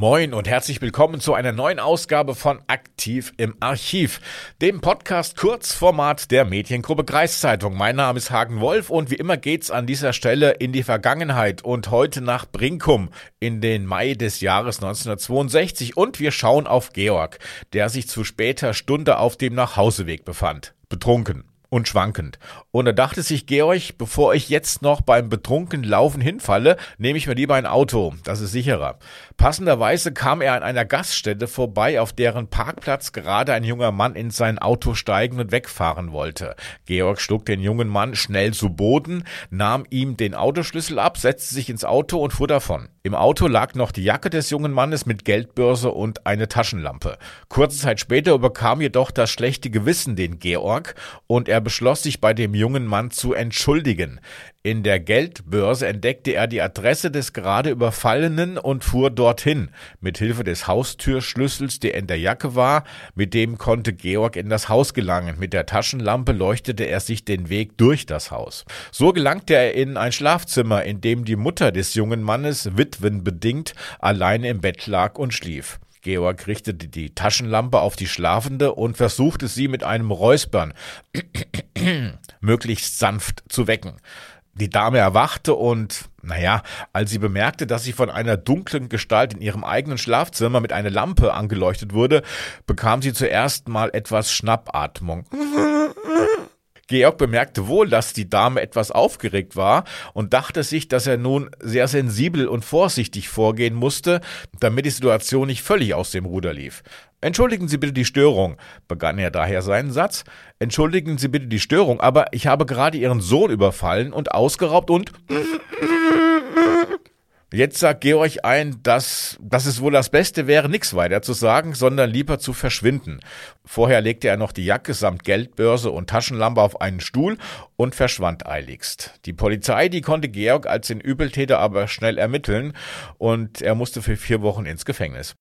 Moin und herzlich willkommen zu einer neuen Ausgabe von Aktiv im Archiv, dem Podcast Kurzformat der Mediengruppe Kreiszeitung. Mein Name ist Hagen Wolf und wie immer geht's an dieser Stelle in die Vergangenheit und heute nach Brinkum in den Mai des Jahres 1962 und wir schauen auf Georg, der sich zu später Stunde auf dem Nachhauseweg befand. Betrunken und schwankend. Und da dachte sich Georg, bevor ich jetzt noch beim betrunken Laufen hinfalle, nehme ich mir lieber ein Auto, das ist sicherer. Passenderweise kam er an einer Gaststätte vorbei, auf deren Parkplatz gerade ein junger Mann in sein Auto steigen und wegfahren wollte. Georg schlug den jungen Mann schnell zu Boden, nahm ihm den Autoschlüssel ab, setzte sich ins Auto und fuhr davon. Im Auto lag noch die Jacke des jungen Mannes mit Geldbörse und eine Taschenlampe. Kurze Zeit später überkam jedoch das schlechte Gewissen den Georg und er beschloss sich bei dem jungen Mann zu entschuldigen. In der Geldbörse entdeckte er die Adresse des gerade Überfallenen und fuhr dorthin. Mit Hilfe des Haustürschlüssels, der in der Jacke war, mit dem konnte Georg in das Haus gelangen. Mit der Taschenlampe leuchtete er sich den Weg durch das Haus. So gelangte er in ein Schlafzimmer, in dem die Mutter des jungen Mannes witwenbedingt alleine im Bett lag und schlief. Georg richtete die Taschenlampe auf die Schlafende und versuchte sie mit einem Räuspern möglichst sanft zu wecken. Die Dame erwachte und, naja, als sie bemerkte, dass sie von einer dunklen Gestalt in ihrem eigenen Schlafzimmer mit einer Lampe angeleuchtet wurde, bekam sie zuerst mal etwas Schnappatmung. Georg bemerkte wohl, dass die Dame etwas aufgeregt war und dachte sich, dass er nun sehr sensibel und vorsichtig vorgehen musste, damit die Situation nicht völlig aus dem Ruder lief. Entschuldigen Sie bitte die Störung, begann er daher seinen Satz. Entschuldigen Sie bitte die Störung, aber ich habe gerade Ihren Sohn überfallen und ausgeraubt und Jetzt sagt Georg ein, dass, dass es wohl das Beste wäre, nichts weiter zu sagen, sondern lieber zu verschwinden. Vorher legte er noch die Jacke samt Geldbörse und Taschenlampe auf einen Stuhl und verschwand eiligst. Die Polizei, die konnte Georg als den Übeltäter aber schnell ermitteln und er musste für vier Wochen ins Gefängnis.